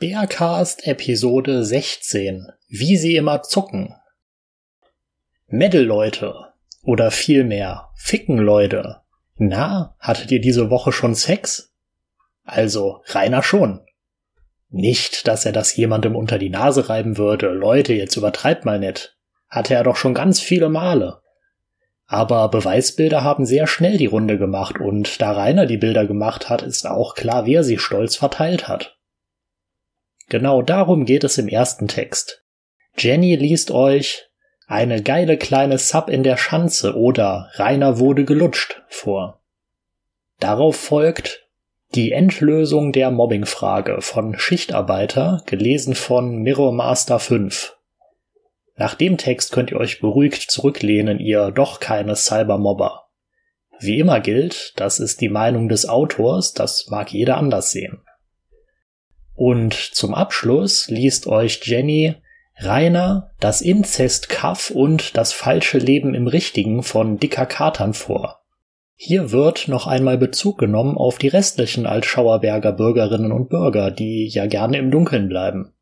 Speercast Episode 16 Wie sie immer zucken. Metal-Leute oder vielmehr Ficken-Leute. Na, hattet ihr diese Woche schon Sex? Also, Rainer schon. Nicht, dass er das jemandem unter die Nase reiben würde. Leute, jetzt übertreibt mal nicht. Hatte er doch schon ganz viele Male. Aber Beweisbilder haben sehr schnell die Runde gemacht und da Rainer die Bilder gemacht hat, ist auch klar, wer sie stolz verteilt hat. Genau darum geht es im ersten Text. Jenny liest euch eine geile kleine Sub in der Schanze oder Rainer wurde gelutscht vor. Darauf folgt die Endlösung der Mobbingfrage von Schichtarbeiter, gelesen von Mirror Master 5. Nach dem Text könnt ihr euch beruhigt zurücklehnen, ihr doch keine Cybermobber. Wie immer gilt, das ist die Meinung des Autors, das mag jeder anders sehen. Und zum Abschluss liest euch Jenny Rainer, das Inzest-Kaff und das falsche Leben im Richtigen von Dicker Katern vor. Hier wird noch einmal Bezug genommen auf die restlichen Altschauerberger Bürgerinnen und Bürger, die ja gerne im Dunkeln bleiben.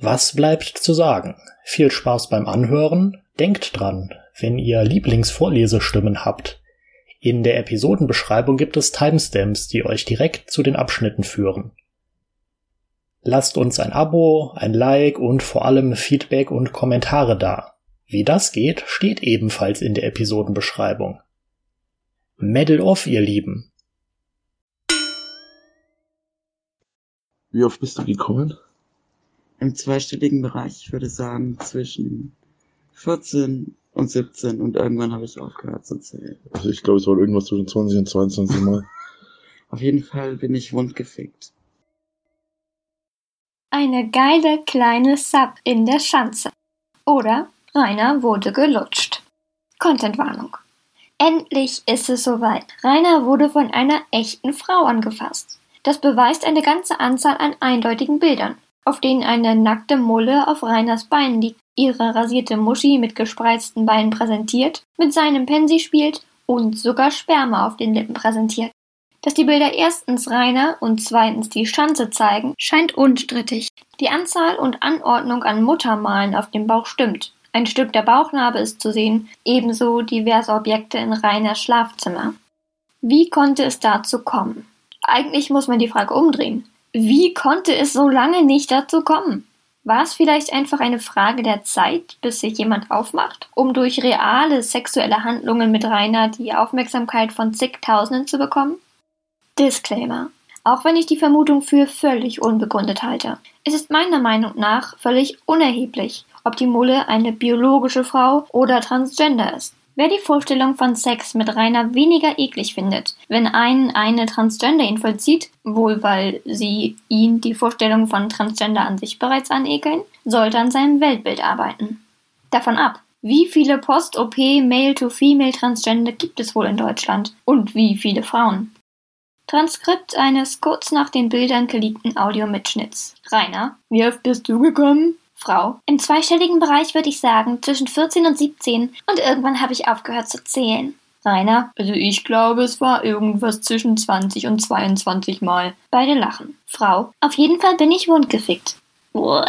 Was bleibt zu sagen? Viel Spaß beim Anhören. Denkt dran, wenn ihr Lieblingsvorlesestimmen habt. In der Episodenbeschreibung gibt es Timestamps, die euch direkt zu den Abschnitten führen. Lasst uns ein Abo, ein Like und vor allem Feedback und Kommentare da. Wie das geht, steht ebenfalls in der Episodenbeschreibung. Medal off, ihr Lieben. Wie oft bist du gekommen? im zweistelligen Bereich, ich würde sagen zwischen 14 und 17 und irgendwann habe ich aufgehört zu zählen. Also ich glaube, es war irgendwas zwischen 20 und 22 Mal. Auf jeden Fall bin ich wundgefickt. Eine geile kleine Sub in der Schanze. Oder Rainer wurde gelutscht. Contentwarnung. Endlich ist es soweit. Rainer wurde von einer echten Frau angefasst. Das beweist eine ganze Anzahl an eindeutigen Bildern auf denen eine nackte Mulle auf Rainers Beinen liegt, ihre rasierte Muschi mit gespreizten Beinen präsentiert, mit seinem Pensi spielt und sogar Sperma auf den Lippen präsentiert. Dass die Bilder erstens Rainer und zweitens die Schanze zeigen, scheint unstrittig. Die Anzahl und Anordnung an Muttermalen auf dem Bauch stimmt. Ein Stück der Bauchnarbe ist zu sehen, ebenso diverse Objekte in Rainers Schlafzimmer. Wie konnte es dazu kommen? Eigentlich muss man die Frage umdrehen. Wie konnte es so lange nicht dazu kommen? War es vielleicht einfach eine Frage der Zeit, bis sich jemand aufmacht, um durch reale sexuelle Handlungen mit Rainer die Aufmerksamkeit von zigtausenden zu bekommen? Disclaimer. Auch wenn ich die Vermutung für völlig unbegründet halte. Es ist meiner Meinung nach völlig unerheblich, ob die Mulle eine biologische Frau oder transgender ist. Wer die Vorstellung von Sex mit Rainer weniger eklig findet, wenn einen eine Transgender ihn vollzieht, wohl weil sie ihn die Vorstellung von Transgender an sich bereits anekeln, sollte an seinem Weltbild arbeiten. Davon ab, wie viele Post-OP Male-to-Female Transgender gibt es wohl in Deutschland und wie viele Frauen? Transkript eines kurz nach den Bildern geleakten Audiomitschnitts. Rainer, wie oft bist du gekommen? Frau. Im zweistelligen Bereich würde ich sagen zwischen 14 und 17 und irgendwann habe ich aufgehört zu zählen. Rainer, also ich glaube, es war irgendwas zwischen 20 und 22 Mal. Beide lachen. Frau, auf jeden Fall bin ich wundgefickt. Uah.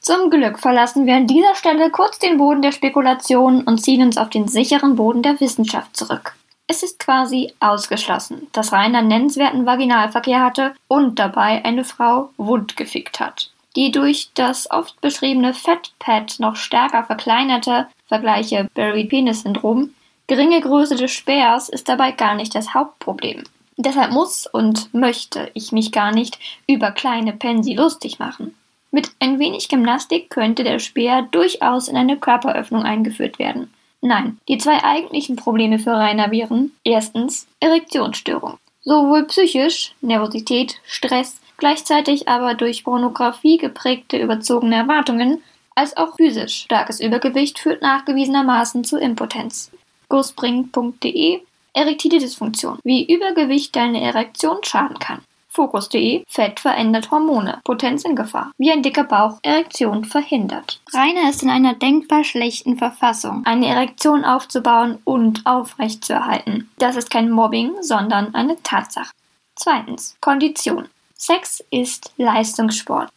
Zum Glück verlassen wir an dieser Stelle kurz den Boden der Spekulation und ziehen uns auf den sicheren Boden der Wissenschaft zurück. Es ist quasi ausgeschlossen, dass Rainer nennenswerten Vaginalverkehr hatte und dabei eine Frau wundgefickt hat. Die durch das oft beschriebene Fettpad noch stärker verkleinerte (vergleiche Buried-Penis-Syndrom) geringe Größe des Speers ist dabei gar nicht das Hauptproblem. Deshalb muss und möchte ich mich gar nicht über kleine Pensi lustig machen. Mit ein wenig Gymnastik könnte der Speer durchaus in eine Körperöffnung eingeführt werden. Nein, die zwei eigentlichen Probleme für Rainer wären erstens Erektionsstörung. Sowohl psychisch (Nervosität, Stress gleichzeitig aber durch Pornografie geprägte überzogene Erwartungen, als auch physisch starkes Übergewicht führt nachgewiesenermaßen zu Impotenz. Gospring.de Erektile-Dysfunktion. Wie Übergewicht deine Erektion schaden kann. Fokus.de Fett verändert Hormone. Potenz in Gefahr. Wie ein dicker Bauch Erektion verhindert. Rainer ist in einer denkbar schlechten Verfassung, eine Erektion aufzubauen und aufrechtzuerhalten. Das ist kein Mobbing, sondern eine Tatsache. Zweitens. Kondition. Sex ist Leistungssport.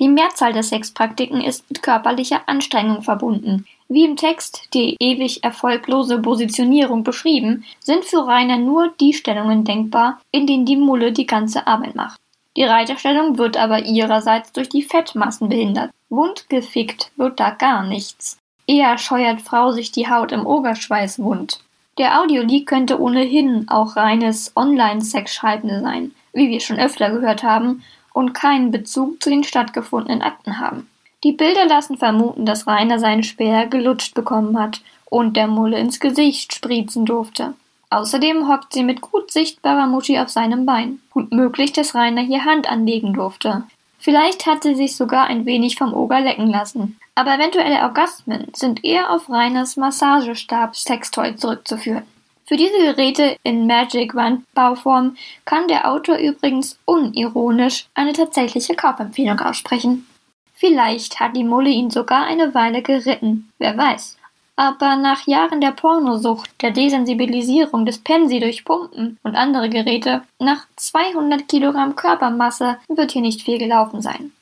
Die Mehrzahl der Sexpraktiken ist mit körperlicher Anstrengung verbunden. Wie im Text die ewig erfolglose Positionierung beschrieben, sind für Rainer nur die Stellungen denkbar, in denen die Mulle die ganze Arbeit macht. Die Reiterstellung wird aber ihrerseits durch die Fettmassen behindert. Wundgefickt wird da gar nichts. Eher scheuert Frau sich die Haut im Oberschweiß wund. Der Audioleak könnte ohnehin auch reines Online-Sexschalten sein, wie wir schon öfter gehört haben, und keinen Bezug zu den stattgefundenen Akten haben. Die Bilder lassen vermuten, dass Rainer seinen Speer gelutscht bekommen hat und der Mulle ins Gesicht spritzen durfte. Außerdem hockt sie mit gut sichtbarer Muschi auf seinem Bein. Gut möglich, dass Rainer hier Hand anlegen durfte. Vielleicht hat sie sich sogar ein wenig vom Oger lecken lassen. Aber eventuelle Orgasmen sind eher auf Rainers Massagestab-Sextoy zurückzuführen. Für diese Geräte in Magic Wand Bauform kann der Autor übrigens unironisch eine tatsächliche Kaufempfehlung aussprechen. Vielleicht hat die Mulle ihn sogar eine Weile geritten, wer weiß. Aber nach Jahren der Pornosucht, der Desensibilisierung des Pensi durch Pumpen und andere Geräte, nach 200 Kilogramm Körpermasse wird hier nicht viel gelaufen sein.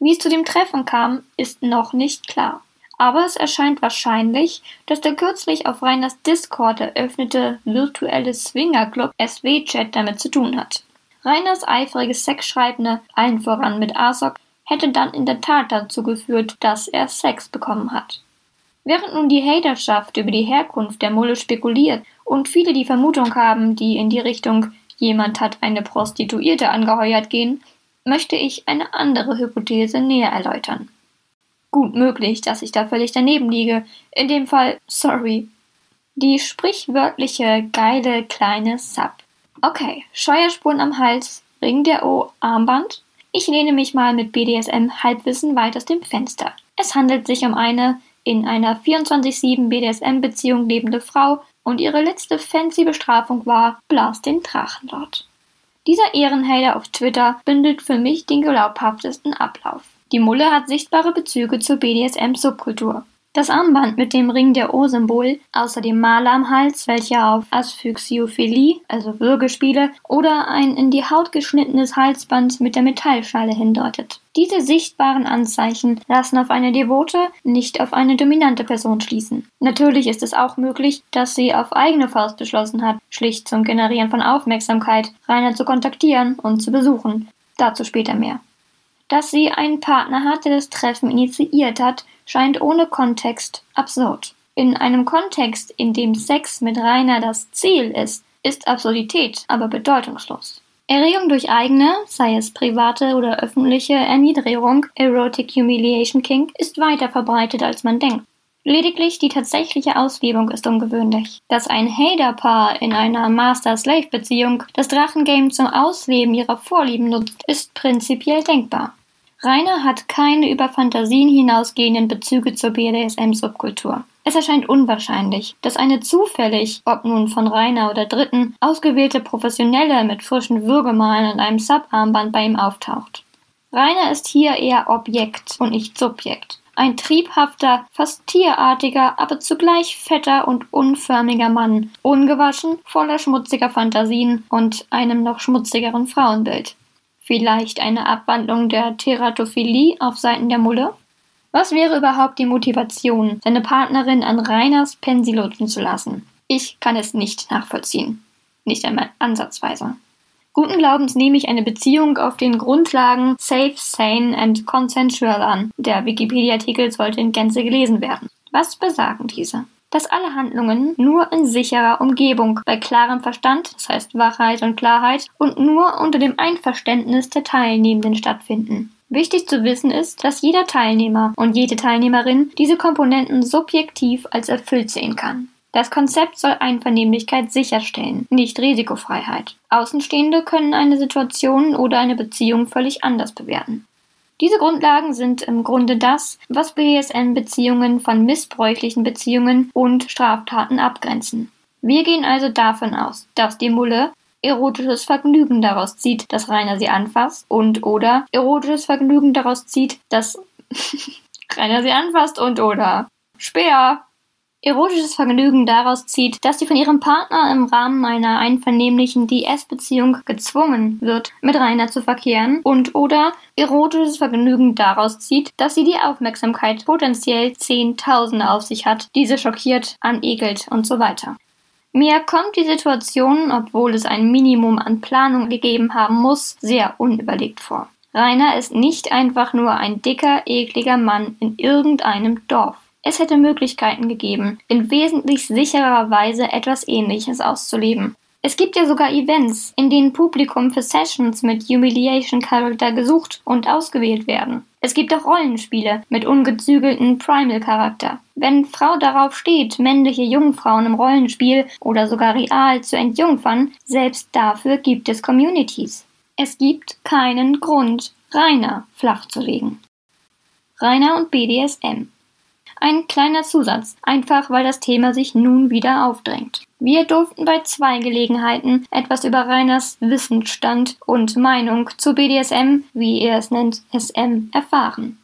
Wie es zu dem Treffen kam, ist noch nicht klar. Aber es erscheint wahrscheinlich, dass der kürzlich auf Reiners Discord eröffnete virtuelle Swingerclub SW-Chat damit zu tun hat. Reiners eifriges Sexschreibende, allen voran mit Asok, hätte dann in der Tat dazu geführt, dass er Sex bekommen hat. Während nun die Haterschaft über die Herkunft der Mulle spekuliert und viele die Vermutung haben, die in die Richtung jemand hat eine Prostituierte angeheuert gehen, möchte ich eine andere Hypothese näher erläutern. Gut möglich, dass ich da völlig daneben liege. In dem Fall, sorry. Die sprichwörtliche geile kleine Sub. Okay, Scheuerspuren am Hals, Ring der O, Armband. Ich lehne mich mal mit BDSM Halbwissen weit aus dem Fenster. Es handelt sich um eine in einer 24-7 BDSM-Beziehung lebende Frau und ihre letzte fancy Bestrafung war Blas den Drachenlord. Dieser Ehrenhater auf Twitter bindet für mich den glaubhaftesten Ablauf. Die Mulle hat sichtbare Bezüge zur BDSM-Subkultur. Das Armband mit dem Ring der O-Symbol, außer dem Maler am Hals, welcher auf Asphyxiophilie, also Würgespiele, oder ein in die Haut geschnittenes Halsband mit der Metallschale hindeutet. Diese sichtbaren Anzeichen lassen auf eine devote, nicht auf eine dominante Person schließen. Natürlich ist es auch möglich, dass sie auf eigene Faust beschlossen hat, schlicht zum Generieren von Aufmerksamkeit, Rainer zu kontaktieren und zu besuchen. Dazu später mehr. Dass sie einen Partner hat, der das Treffen initiiert hat, scheint ohne Kontext absurd. In einem Kontext, in dem Sex mit Rainer das Ziel ist, ist Absurdität aber bedeutungslos. Erregung durch eigene, sei es private oder öffentliche Erniedrigung, Erotic Humiliation Kink, ist weiter verbreitet als man denkt. Lediglich die tatsächliche Auslebung ist ungewöhnlich. Dass ein Hater-Paar in einer Master-Slave-Beziehung das Drachengame zum Ausleben ihrer Vorlieben nutzt, ist prinzipiell denkbar. Rainer hat keine über Fantasien hinausgehenden Bezüge zur BDSM-Subkultur. Es erscheint unwahrscheinlich, dass eine zufällig, ob nun von Rainer oder Dritten, ausgewählte Professionelle mit frischen Würgemalen und einem Subarmband bei ihm auftaucht. Rainer ist hier eher Objekt und nicht Subjekt. Ein triebhafter, fast tierartiger, aber zugleich fetter und unförmiger Mann, ungewaschen, voller schmutziger Fantasien und einem noch schmutzigeren Frauenbild. Vielleicht eine Abwandlung der Teratophilie auf Seiten der Mulle? Was wäre überhaupt die Motivation, seine Partnerin an Reiners Pensi lutschen zu lassen? Ich kann es nicht nachvollziehen. Nicht einmal ansatzweise. Guten Glaubens nehme ich eine Beziehung auf den Grundlagen safe, sane and consensual an. Der Wikipedia-Artikel sollte in Gänze gelesen werden. Was besagen diese? Dass alle Handlungen nur in sicherer Umgebung, bei klarem Verstand, das heißt Wachheit und Klarheit, und nur unter dem Einverständnis der Teilnehmenden stattfinden. Wichtig zu wissen ist, dass jeder Teilnehmer und jede Teilnehmerin diese Komponenten subjektiv als erfüllt sehen kann. Das Konzept soll Einvernehmlichkeit sicherstellen, nicht Risikofreiheit. Außenstehende können eine Situation oder eine Beziehung völlig anders bewerten. Diese Grundlagen sind im Grunde das, was BSN-Beziehungen von missbräuchlichen Beziehungen und Straftaten abgrenzen. Wir gehen also davon aus, dass die Mulle erotisches Vergnügen daraus zieht, dass Rainer sie anfasst und oder erotisches Vergnügen daraus zieht, dass Rainer sie anfasst und oder Speer Erotisches Vergnügen daraus zieht, dass sie von ihrem Partner im Rahmen einer einvernehmlichen DS-Beziehung gezwungen wird, mit Rainer zu verkehren und oder erotisches Vergnügen daraus zieht, dass sie die Aufmerksamkeit potenziell Zehntausende auf sich hat, diese schockiert, anekelt und so weiter. Mir kommt die Situation, obwohl es ein Minimum an Planung gegeben haben muss, sehr unüberlegt vor. Rainer ist nicht einfach nur ein dicker, ekliger Mann in irgendeinem Dorf. Es hätte Möglichkeiten gegeben, in wesentlich sicherer Weise etwas Ähnliches auszuleben. Es gibt ja sogar Events, in denen Publikum für Sessions mit Humiliation Character gesucht und ausgewählt werden. Es gibt auch Rollenspiele mit ungezügelten Primal Charakter. Wenn Frau darauf steht, männliche Jungfrauen im Rollenspiel oder sogar real zu entjungfern, selbst dafür gibt es Communities. Es gibt keinen Grund, Rainer flachzulegen. Rainer und BDSM. Ein kleiner Zusatz, einfach weil das Thema sich nun wieder aufdrängt. Wir durften bei zwei Gelegenheiten etwas über Rainers Wissensstand und Meinung zu BDSM, wie er es nennt, SM, erfahren.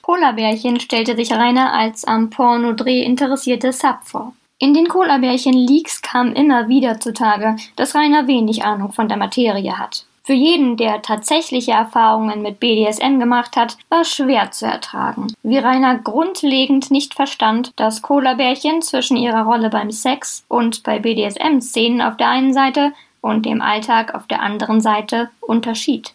Polarbärchen stellte sich Rainer als am Pornodreh interessierte Sub vor. In den Colabärchen-Leaks kam immer wieder zutage, dass Rainer wenig Ahnung von der Materie hat. Für jeden, der tatsächliche Erfahrungen mit BDSM gemacht hat, war schwer zu ertragen. Wie Rainer grundlegend nicht verstand, dass Cola-Bärchen zwischen ihrer Rolle beim Sex und bei BDSM-Szenen auf der einen Seite und dem Alltag auf der anderen Seite unterschied.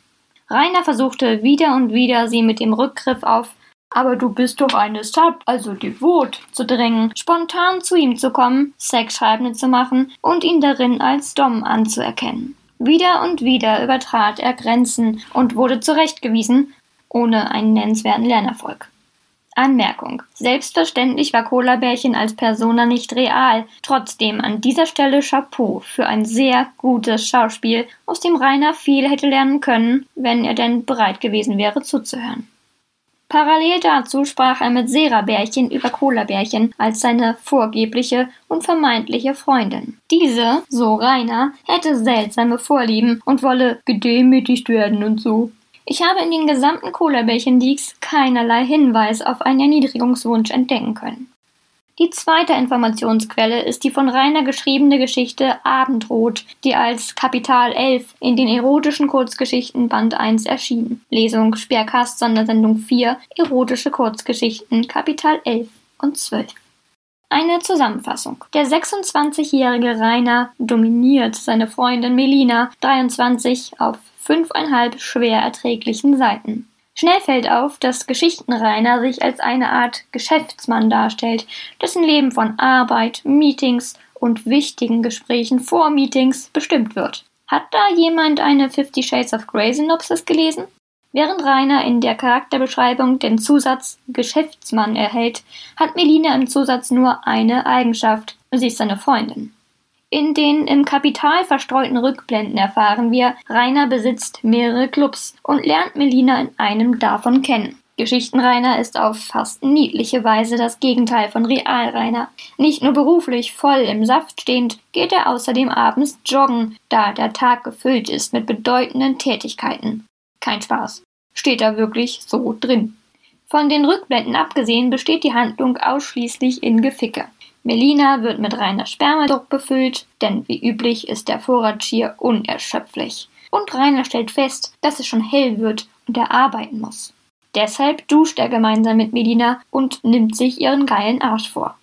Rainer versuchte wieder und wieder, sie mit dem Rückgriff auf aber du bist doch eine Sub, also devot, zu drängen, spontan zu ihm zu kommen, Sexschreibende zu machen und ihn darin als Dom anzuerkennen. Wieder und wieder übertrat er Grenzen und wurde zurechtgewiesen, ohne einen nennenswerten Lernerfolg. Anmerkung. Selbstverständlich war Cola-Bärchen als Persona nicht real, trotzdem an dieser Stelle Chapeau für ein sehr gutes Schauspiel, aus dem Rainer viel hätte lernen können, wenn er denn bereit gewesen wäre zuzuhören. Parallel dazu sprach er mit Sera-Bärchen über Cola-Bärchen als seine vorgebliche und vermeintliche Freundin. Diese, so Rainer, hätte seltsame Vorlieben und wolle gedemütigt werden und so. Ich habe in den gesamten Cola-Bärchen-Leaks keinerlei Hinweis auf einen Erniedrigungswunsch entdecken können. Die zweite Informationsquelle ist die von Rainer geschriebene Geschichte Abendrot, die als Kapital 11 in den erotischen Kurzgeschichten Band 1 erschien. Lesung Sperrkast Sondersendung 4 Erotische Kurzgeschichten Kapital 11 und 12. Eine Zusammenfassung. Der 26-jährige Rainer dominiert seine Freundin Melina, 23, auf fünfeinhalb schwer erträglichen Seiten. Schnell fällt auf, dass Geschichtenrainer sich als eine Art Geschäftsmann darstellt, dessen Leben von Arbeit, Meetings und wichtigen Gesprächen vor Meetings bestimmt wird. Hat da jemand eine Fifty Shades of Grey Synopsis gelesen? Während Rainer in der Charakterbeschreibung den Zusatz Geschäftsmann erhält, hat Melina im Zusatz nur eine Eigenschaft, sie ist seine Freundin. In den im Kapital verstreuten Rückblenden erfahren wir, Rainer besitzt mehrere Clubs und lernt Melina in einem davon kennen. Geschichtenrainer ist auf fast niedliche Weise das Gegenteil von Realrainer. Nicht nur beruflich voll im Saft stehend, geht er außerdem abends joggen, da der Tag gefüllt ist mit bedeutenden Tätigkeiten. Kein Spaß. Steht da wirklich so drin. Von den Rückblenden abgesehen besteht die Handlung ausschließlich in Geficke. Melina wird mit reiner Spermadruck befüllt, denn wie üblich ist der Vorrat schier unerschöpflich. Und Rainer stellt fest, dass es schon hell wird und er arbeiten muss. Deshalb duscht er gemeinsam mit Melina und nimmt sich ihren geilen Arsch vor.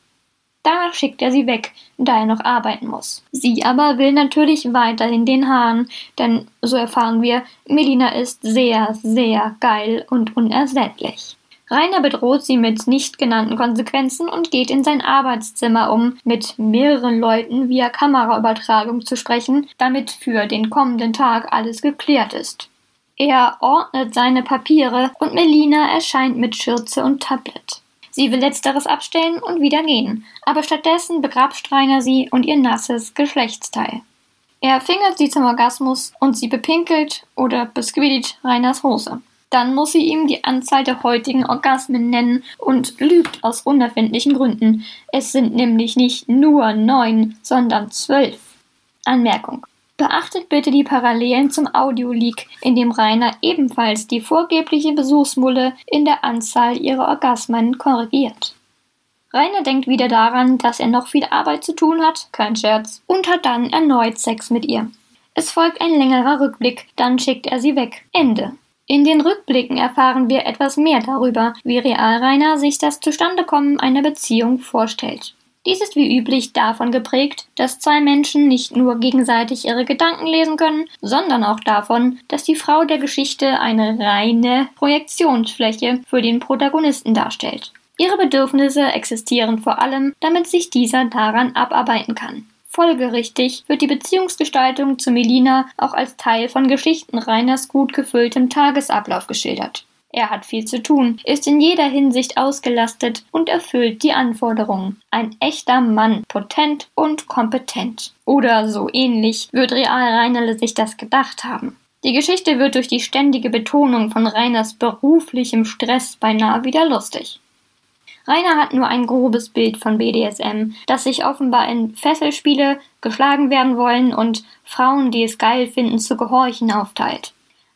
Danach schickt er sie weg, da er noch arbeiten muss. Sie aber will natürlich weiterhin den Hahn, denn so erfahren wir, Melina ist sehr, sehr geil und unersättlich. Rainer bedroht sie mit nicht genannten Konsequenzen und geht in sein Arbeitszimmer, um mit mehreren Leuten via Kameraübertragung zu sprechen, damit für den kommenden Tag alles geklärt ist. Er ordnet seine Papiere und Melina erscheint mit Schürze und Tablet. Sie will letzteres abstellen und wieder gehen, aber stattdessen begrapscht Rainer sie und ihr nasses Geschlechtsteil. Er fingert sie zum Orgasmus und sie bepinkelt oder besquiddigt Rainers Hose dann muss sie ihm die Anzahl der heutigen Orgasmen nennen und lügt aus unerfindlichen Gründen. Es sind nämlich nicht nur neun, sondern zwölf. Anmerkung. Beachtet bitte die Parallelen zum Audioleak, in dem Rainer ebenfalls die vorgebliche Besuchsmulle in der Anzahl ihrer Orgasmen korrigiert. Rainer denkt wieder daran, dass er noch viel Arbeit zu tun hat, kein Scherz, und hat dann erneut Sex mit ihr. Es folgt ein längerer Rückblick, dann schickt er sie weg. Ende. In den Rückblicken erfahren wir etwas mehr darüber, wie real Rainer sich das Zustandekommen einer Beziehung vorstellt. Dies ist wie üblich davon geprägt, dass zwei Menschen nicht nur gegenseitig ihre Gedanken lesen können, sondern auch davon, dass die Frau der Geschichte eine reine Projektionsfläche für den Protagonisten darstellt. Ihre Bedürfnisse existieren vor allem, damit sich dieser daran abarbeiten kann. Folgerichtig wird die Beziehungsgestaltung zu Melina auch als Teil von Geschichten Reiners gut gefülltem Tagesablauf geschildert. Er hat viel zu tun, ist in jeder Hinsicht ausgelastet und erfüllt die Anforderungen. Ein echter Mann, potent und kompetent. Oder so ähnlich wird Real Reinerle sich das gedacht haben. Die Geschichte wird durch die ständige Betonung von Reiners beruflichem Stress beinahe wieder lustig. Rainer hat nur ein grobes Bild von BDSM, das sich offenbar in Fesselspiele, geschlagen werden wollen und Frauen, die es geil finden, zu gehorchen aufteilt.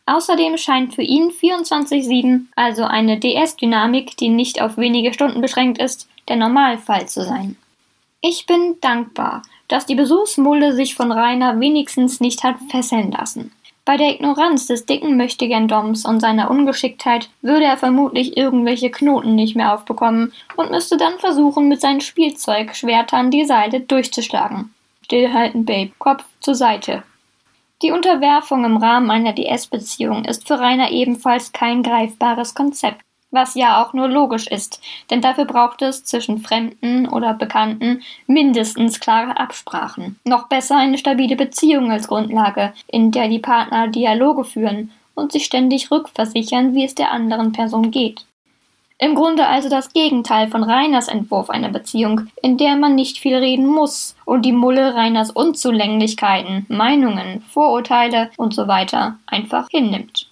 Außerdem scheint für ihn 24-7, also eine DS-Dynamik, die nicht auf wenige Stunden beschränkt ist, der Normalfall zu sein. Ich bin dankbar, dass die Besuchsmulle sich von Rainer wenigstens nicht hat fesseln lassen. Bei der Ignoranz des dicken Möchtegern-Doms und seiner Ungeschicktheit würde er vermutlich irgendwelche Knoten nicht mehr aufbekommen und müsste dann versuchen, mit seinen Spielzeugschwertern die Seile durchzuschlagen. Stillhalten, Babe, Kopf zur Seite. Die Unterwerfung im Rahmen einer DS-Beziehung ist für Rainer ebenfalls kein greifbares Konzept, was ja auch nur logisch ist, denn dafür braucht es zwischen Fremden oder Bekannten mindestens klare Absprachen. Noch besser eine stabile Beziehung als Grundlage, in der die Partner Dialoge führen und sich ständig rückversichern, wie es der anderen Person geht. Im Grunde also das Gegenteil von Reiners Entwurf einer Beziehung, in der man nicht viel reden muss und die Mulle Reiners Unzulänglichkeiten, Meinungen, Vorurteile und so einfach hinnimmt.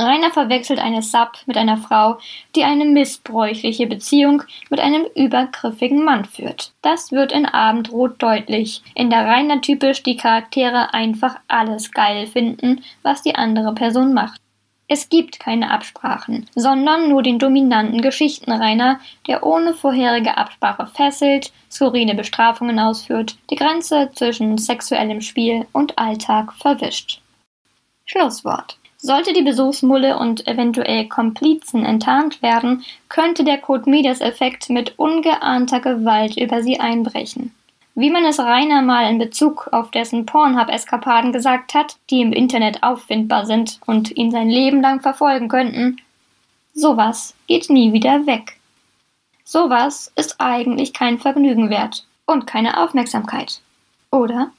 Rainer verwechselt eine Sub mit einer Frau, die eine missbräuchliche Beziehung mit einem übergriffigen Mann führt. Das wird in Abendrot deutlich, in der Rainer typisch die Charaktere einfach alles geil finden, was die andere Person macht. Es gibt keine Absprachen, sondern nur den dominanten Geschichtenreiner, der ohne vorherige Absprache fesselt, skurrile Bestrafungen ausführt, die Grenze zwischen sexuellem Spiel und Alltag verwischt. Schlusswort. Sollte die Besuchsmulle und eventuell Komplizen enttarnt werden, könnte der Code Midas-Effekt mit ungeahnter Gewalt über sie einbrechen. Wie man es Rainer mal in Bezug auf dessen Pornhub-Eskapaden gesagt hat, die im Internet auffindbar sind und ihn sein Leben lang verfolgen könnten, sowas geht nie wieder weg. Sowas ist eigentlich kein Vergnügen wert und keine Aufmerksamkeit. Oder?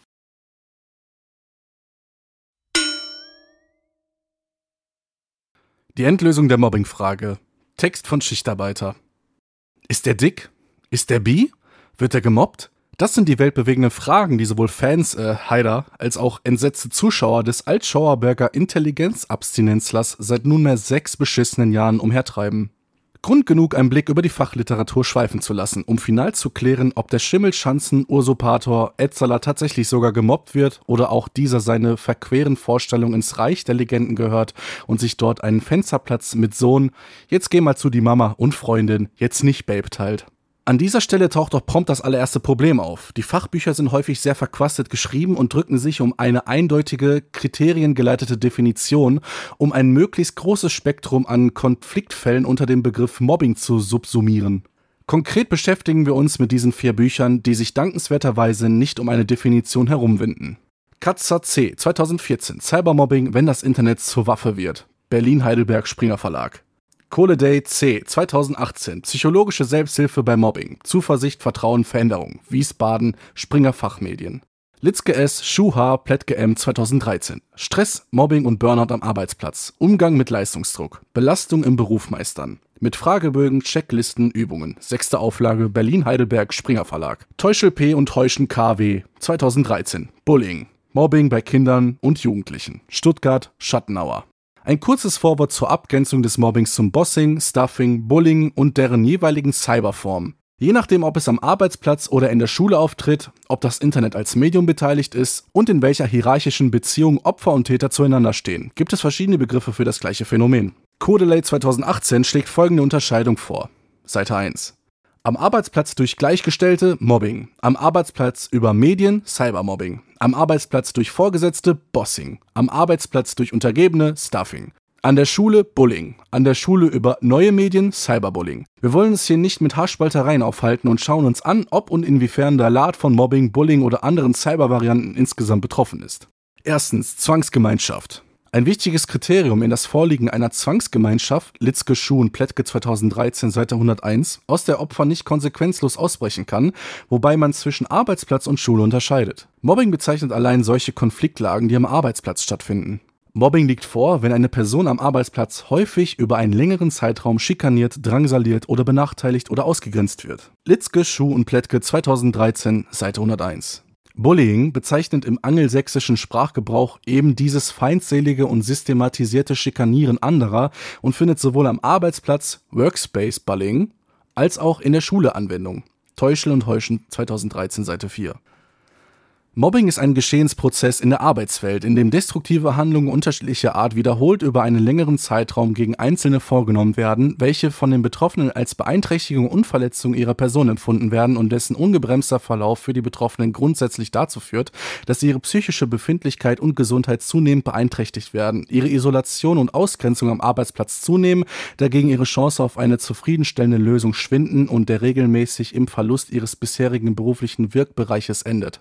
Die Endlösung der Mobbingfrage. Text von Schichtarbeiter. Ist der dick? Ist der bi? Wird er gemobbt? Das sind die weltbewegenden Fragen, die sowohl Fans, äh, Haider, als auch entsetzte Zuschauer des Altschauerberger Intelligenzabstinenzlers seit nunmehr sechs beschissenen Jahren umhertreiben. Grund genug, einen Blick über die Fachliteratur schweifen zu lassen, um final zu klären, ob der Schimmelschanzen-Usurpator Etzala tatsächlich sogar gemobbt wird oder auch dieser seine verqueren Vorstellungen ins Reich der Legenden gehört und sich dort einen Fensterplatz mit Sohn, jetzt geh mal zu die Mama und Freundin, jetzt nicht Babe teilt. An dieser Stelle taucht doch prompt das allererste Problem auf. Die Fachbücher sind häufig sehr verquastet geschrieben und drücken sich um eine eindeutige, kriteriengeleitete Definition, um ein möglichst großes Spektrum an Konfliktfällen unter dem Begriff Mobbing zu subsumieren. Konkret beschäftigen wir uns mit diesen vier Büchern, die sich dankenswerterweise nicht um eine Definition herumwinden. Katzer C. 2014 Cybermobbing, wenn das Internet zur Waffe wird. Berlin Heidelberg Springer Verlag. Kohleday C. 2018. Psychologische Selbsthilfe bei Mobbing. Zuversicht, Vertrauen, Veränderung. Wiesbaden, Springer Fachmedien. Litzke S. Schuha, Plättke M. 2013. Stress, Mobbing und Burnout am Arbeitsplatz. Umgang mit Leistungsdruck. Belastung im Beruf meistern. Mit Fragebögen, Checklisten, Übungen. Sechste Auflage, Berlin-Heidelberg, Springer Verlag. Teuschel P. und Heuschen KW. 2013. Bullying. Mobbing bei Kindern und Jugendlichen. Stuttgart, Schattenauer. Ein kurzes Vorwort zur Abgrenzung des Mobbings zum Bossing, Stuffing, Bullying und deren jeweiligen Cyberform. Je nachdem, ob es am Arbeitsplatz oder in der Schule auftritt, ob das Internet als Medium beteiligt ist und in welcher hierarchischen Beziehung Opfer und Täter zueinander stehen, gibt es verschiedene Begriffe für das gleiche Phänomen. Codelay 2018 schlägt folgende Unterscheidung vor. Seite 1. Am Arbeitsplatz durch Gleichgestellte Mobbing. Am Arbeitsplatz über Medien Cybermobbing. Am Arbeitsplatz durch Vorgesetzte Bossing. Am Arbeitsplatz durch Untergebene Stuffing. An der Schule Bullying. An der Schule über neue Medien Cyberbullying. Wir wollen es hier nicht mit Haarspaltereien aufhalten und schauen uns an, ob und inwiefern der Art von Mobbing, Bullying oder anderen Cybervarianten insgesamt betroffen ist. Erstens Zwangsgemeinschaft. Ein wichtiges Kriterium in das Vorliegen einer Zwangsgemeinschaft, Litzke Schuh und Plättke 2013, Seite 101, aus der Opfer nicht konsequenzlos ausbrechen kann, wobei man zwischen Arbeitsplatz und Schule unterscheidet. Mobbing bezeichnet allein solche Konfliktlagen, die am Arbeitsplatz stattfinden. Mobbing liegt vor, wenn eine Person am Arbeitsplatz häufig über einen längeren Zeitraum schikaniert, drangsaliert oder benachteiligt oder ausgegrenzt wird. Litzke, Schuh und Plättke 2013, Seite 101. Bullying bezeichnet im angelsächsischen Sprachgebrauch eben dieses feindselige und systematisierte Schikanieren anderer und findet sowohl am Arbeitsplatz Workspace Bullying als auch in der Schule Anwendung. Täuschel und Heuschen 2013 Seite 4. Mobbing ist ein Geschehensprozess in der Arbeitswelt, in dem destruktive Handlungen unterschiedlicher Art wiederholt über einen längeren Zeitraum gegen Einzelne vorgenommen werden, welche von den Betroffenen als Beeinträchtigung und Verletzung ihrer Person empfunden werden und dessen ungebremster Verlauf für die Betroffenen grundsätzlich dazu führt, dass ihre psychische Befindlichkeit und Gesundheit zunehmend beeinträchtigt werden, ihre Isolation und Ausgrenzung am Arbeitsplatz zunehmen, dagegen ihre Chance auf eine zufriedenstellende Lösung schwinden und der regelmäßig im Verlust ihres bisherigen beruflichen Wirkbereiches endet.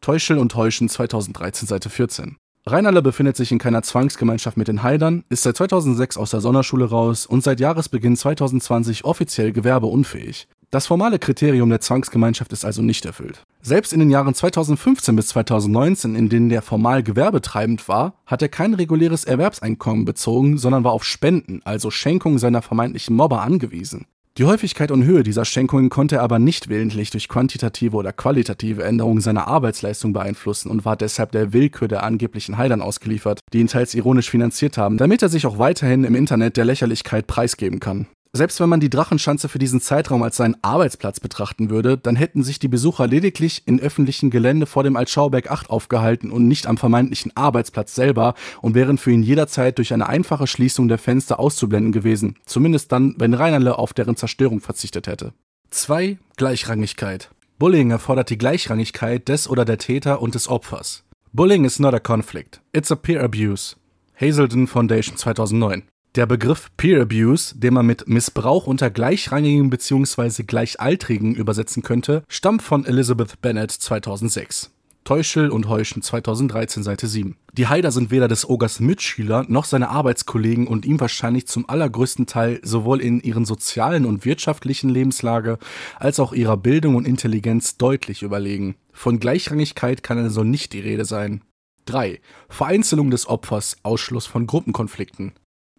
Täuschel und Täuschen 2013 Seite 14. Rheinhalle befindet sich in keiner Zwangsgemeinschaft mit den Haidern, ist seit 2006 aus der Sonderschule raus und seit Jahresbeginn 2020 offiziell gewerbeunfähig. Das formale Kriterium der Zwangsgemeinschaft ist also nicht erfüllt. Selbst in den Jahren 2015 bis 2019, in denen der formal gewerbetreibend war, hat er kein reguläres Erwerbseinkommen bezogen, sondern war auf Spenden, also Schenkungen seiner vermeintlichen Mobber angewiesen. Die Häufigkeit und Höhe dieser Schenkungen konnte er aber nicht willentlich durch quantitative oder qualitative Änderungen seiner Arbeitsleistung beeinflussen und war deshalb der Willkür der angeblichen Heidern ausgeliefert, die ihn teils ironisch finanziert haben, damit er sich auch weiterhin im Internet der Lächerlichkeit preisgeben kann. Selbst wenn man die Drachenschanze für diesen Zeitraum als seinen Arbeitsplatz betrachten würde, dann hätten sich die Besucher lediglich in öffentlichen Gelände vor dem Altschauberg 8 aufgehalten und nicht am vermeintlichen Arbeitsplatz selber und wären für ihn jederzeit durch eine einfache Schließung der Fenster auszublenden gewesen, zumindest dann, wenn Reinerle auf deren Zerstörung verzichtet hätte. 2. Gleichrangigkeit. Bullying erfordert die Gleichrangigkeit des oder der Täter und des Opfers. Bullying is not a conflict, it's a peer abuse. Hazelden Foundation 2009. Der Begriff Peer Abuse, den man mit Missbrauch unter Gleichrangigen bzw. Gleichaltrigen übersetzen könnte, stammt von Elizabeth Bennett 2006. Täuschel und Heuschen 2013 Seite 7. Die Haider sind weder des Ogers Mitschüler noch seine Arbeitskollegen und ihm wahrscheinlich zum allergrößten Teil sowohl in ihren sozialen und wirtschaftlichen Lebenslage als auch ihrer Bildung und Intelligenz deutlich überlegen. Von Gleichrangigkeit kann also nicht die Rede sein. 3. Vereinzelung des Opfers, Ausschluss von Gruppenkonflikten.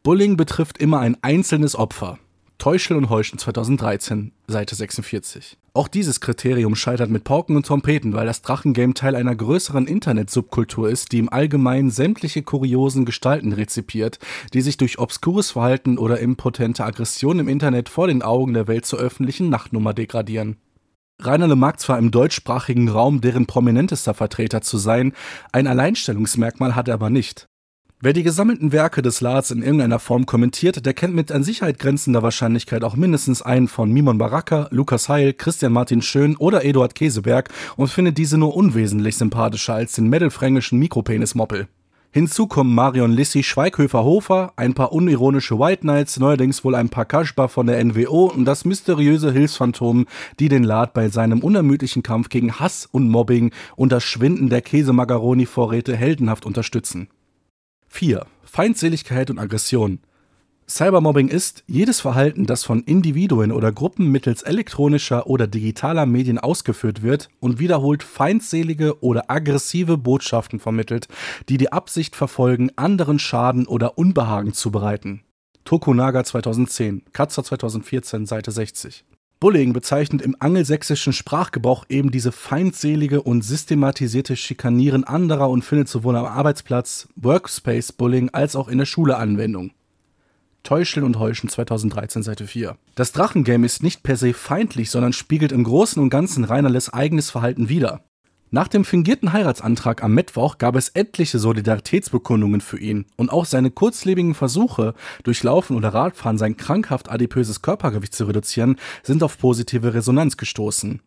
Bullying betrifft immer ein einzelnes Opfer. Täuschel und Heuschen 2013, Seite 46. Auch dieses Kriterium scheitert mit Pauken und Trompeten, weil das Drachengame Teil einer größeren Internet-Subkultur ist, die im Allgemeinen sämtliche kuriosen Gestalten rezipiert, die sich durch obskures Verhalten oder impotente Aggression im Internet vor den Augen der Welt zur öffentlichen Nachtnummer degradieren. Rainer mag zwar im deutschsprachigen Raum deren prominentester Vertreter zu sein, ein Alleinstellungsmerkmal hat er aber nicht. Wer die gesammelten Werke des Lars in irgendeiner Form kommentiert, der kennt mit an Sicherheit grenzender Wahrscheinlichkeit auch mindestens einen von Mimon Baraka, Lukas Heil, Christian Martin Schön oder Eduard Käseberg und findet diese nur unwesentlich sympathischer als den mittelfränkischen Mikropenis-Moppel. Hinzu kommen Marion Lissi Schweighöfer-Hofer, ein paar unironische White Knights, neuerdings wohl ein paar Kaschbar von der NWO und das mysteriöse Hilfsphantom, die den Lad bei seinem unermüdlichen Kampf gegen Hass und Mobbing und das Schwinden der Käsemagaroni-Vorräte heldenhaft unterstützen. 4. Feindseligkeit und Aggression. Cybermobbing ist jedes Verhalten, das von Individuen oder Gruppen mittels elektronischer oder digitaler Medien ausgeführt wird und wiederholt feindselige oder aggressive Botschaften vermittelt, die die Absicht verfolgen, anderen Schaden oder Unbehagen zu bereiten. Tokunaga 2010, Katzer 2014, Seite 60. Bullying bezeichnet im angelsächsischen Sprachgebrauch eben diese feindselige und systematisierte Schikanieren anderer und findet sowohl am Arbeitsplatz Workspace Bullying als auch in der Schule Anwendung. Täuscheln und Heuschen 2013 Seite 4. Das Drachengame ist nicht per se feindlich, sondern spiegelt im Großen und Ganzen Reinerles eigenes Verhalten wider. Nach dem fingierten Heiratsantrag am Mittwoch gab es etliche Solidaritätsbekundungen für ihn und auch seine kurzlebigen Versuche, durch Laufen oder Radfahren sein krankhaft adipöses Körpergewicht zu reduzieren, sind auf positive Resonanz gestoßen.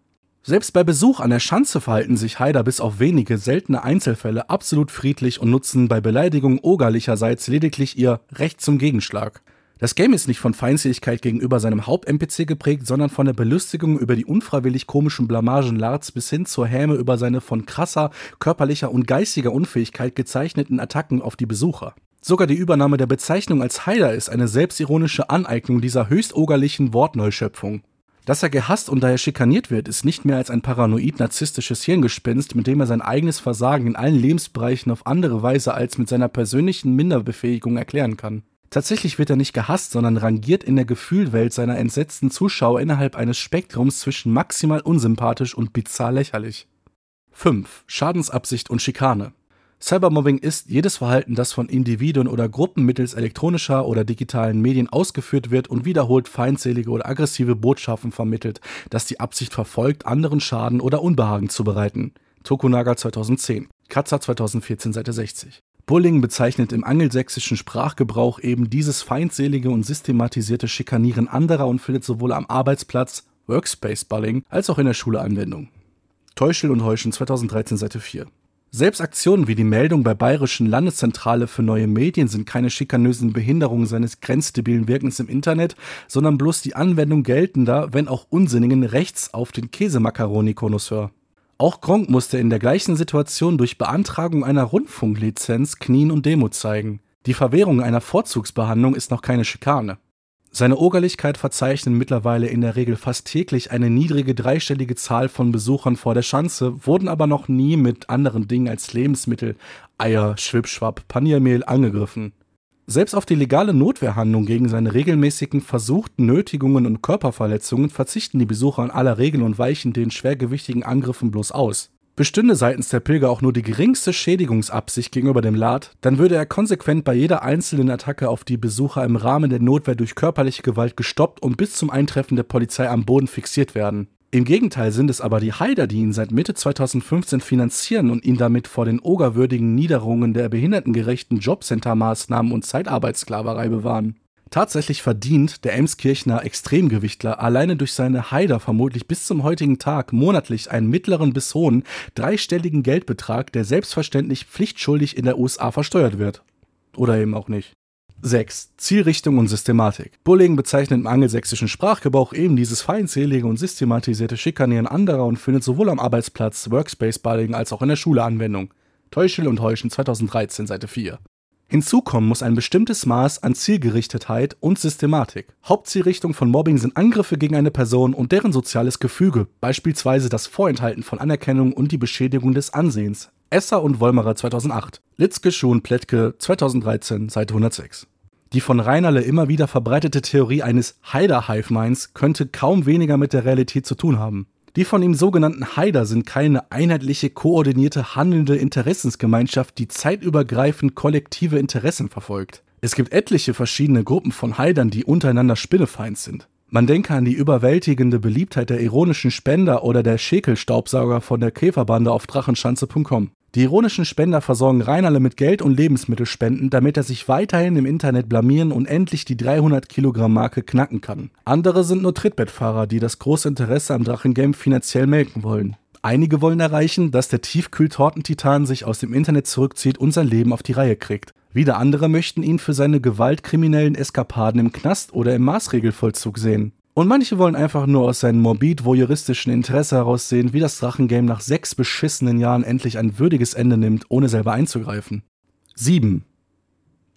Selbst bei Besuch an der Schanze verhalten sich Haider bis auf wenige seltene Einzelfälle absolut friedlich und nutzen bei Beleidigung ogerlicherseits lediglich ihr Recht zum Gegenschlag. Das Game ist nicht von Feindseligkeit gegenüber seinem Haupt-NPC geprägt, sondern von der Belustigung über die unfreiwillig komischen Blamagen Larts bis hin zur Häme über seine von krasser körperlicher und geistiger Unfähigkeit gezeichneten Attacken auf die Besucher. Sogar die Übernahme der Bezeichnung als Heiler ist eine selbstironische Aneignung dieser höchst ogerlichen Wortneuschöpfung. Dass er gehasst und daher schikaniert wird, ist nicht mehr als ein paranoid-narzisstisches Hirngespinst, mit dem er sein eigenes Versagen in allen Lebensbereichen auf andere Weise als mit seiner persönlichen Minderbefähigung erklären kann. Tatsächlich wird er nicht gehasst, sondern rangiert in der Gefühlwelt seiner entsetzten Zuschauer innerhalb eines Spektrums zwischen maximal unsympathisch und bizarr lächerlich. 5. Schadensabsicht und Schikane. Cybermobbing ist jedes Verhalten, das von Individuen oder Gruppen mittels elektronischer oder digitalen Medien ausgeführt wird und wiederholt feindselige oder aggressive Botschaften vermittelt, das die Absicht verfolgt, anderen Schaden oder Unbehagen zu bereiten. Tokunaga 2010, Katza 2014, Seite 60. Bullying bezeichnet im angelsächsischen Sprachgebrauch eben dieses feindselige und systematisierte Schikanieren anderer und findet sowohl am Arbeitsplatz Workspace Bullying als auch in der Schule Anwendung. Täuschel und Heuschen 2013 Seite 4. Selbst Aktionen wie die Meldung bei Bayerischen Landeszentrale für neue Medien sind keine schikanösen Behinderungen seines grenzdebilen Wirkens im Internet, sondern bloß die Anwendung geltender, wenn auch unsinnigen Rechts auf den Käsemakaroni-Konnoisseur. Auch Gronk musste in der gleichen Situation durch Beantragung einer Rundfunklizenz knien und Demo zeigen. Die Verwehrung einer Vorzugsbehandlung ist noch keine Schikane. Seine Ogerlichkeit verzeichnen mittlerweile in der Regel fast täglich eine niedrige dreistellige Zahl von Besuchern vor der Schanze, wurden aber noch nie mit anderen Dingen als Lebensmittel, Eier, Schwipschwapp, Paniermehl angegriffen. Selbst auf die legale Notwehrhandlung gegen seine regelmäßigen versuchten Nötigungen und Körperverletzungen verzichten die Besucher an aller Regeln und weichen den schwergewichtigen Angriffen bloß aus. Bestünde seitens der Pilger auch nur die geringste Schädigungsabsicht gegenüber dem Lad, dann würde er konsequent bei jeder einzelnen Attacke auf die Besucher im Rahmen der Notwehr durch körperliche Gewalt gestoppt und bis zum Eintreffen der Polizei am Boden fixiert werden. Im Gegenteil sind es aber die Haider, die ihn seit Mitte 2015 finanzieren und ihn damit vor den ogerwürdigen Niederungen der behindertengerechten Jobcenter-Maßnahmen und Zeitarbeitssklaverei bewahren. Tatsächlich verdient der Emskirchner Extremgewichtler alleine durch seine Haider vermutlich bis zum heutigen Tag monatlich einen mittleren bis hohen dreistelligen Geldbetrag, der selbstverständlich pflichtschuldig in der USA versteuert wird. Oder eben auch nicht. 6. Zielrichtung und Systematik. Bullying bezeichnet im angelsächsischen Sprachgebrauch eben dieses feindselige und systematisierte Schikanieren anderer und findet sowohl am Arbeitsplatz Workspace Bullying als auch in der Schule Anwendung. Täuschel und Heuschen 2013, Seite 4. Hinzukommen muss ein bestimmtes Maß an Zielgerichtetheit und Systematik. Hauptzielrichtung von Mobbing sind Angriffe gegen eine Person und deren soziales Gefüge, beispielsweise das Vorenthalten von Anerkennung und die Beschädigung des Ansehens. Esser und Wollmerer 2008. Litzke, Schuhn, Plättke 2013, Seite 106. Die von Reinerle immer wieder verbreitete Theorie eines Haider-Hive-Minds könnte kaum weniger mit der Realität zu tun haben. Die von ihm sogenannten Haider sind keine einheitliche, koordinierte, handelnde Interessensgemeinschaft, die zeitübergreifend kollektive Interessen verfolgt. Es gibt etliche verschiedene Gruppen von Haidern, die untereinander spinnefeind sind. Man denke an die überwältigende Beliebtheit der ironischen Spender oder der Schäkelstaubsauger von der Käferbande auf drachenschanze.com. Die ironischen Spender versorgen Reinerle mit Geld und Lebensmittelspenden, damit er sich weiterhin im Internet blamieren und endlich die 300 Kilogramm Marke knacken kann. Andere sind nur Trittbettfahrer, die das große Interesse am Drachengame finanziell melken wollen. Einige wollen erreichen, dass der Tiefkühltortentitan sich aus dem Internet zurückzieht und sein Leben auf die Reihe kriegt. Wieder andere möchten ihn für seine gewaltkriminellen Eskapaden im Knast oder im Maßregelvollzug sehen. Und manche wollen einfach nur aus seinem morbid-voyeuristischen Interesse heraus sehen, wie das Drachengame nach sechs beschissenen Jahren endlich ein würdiges Ende nimmt, ohne selber einzugreifen. 7.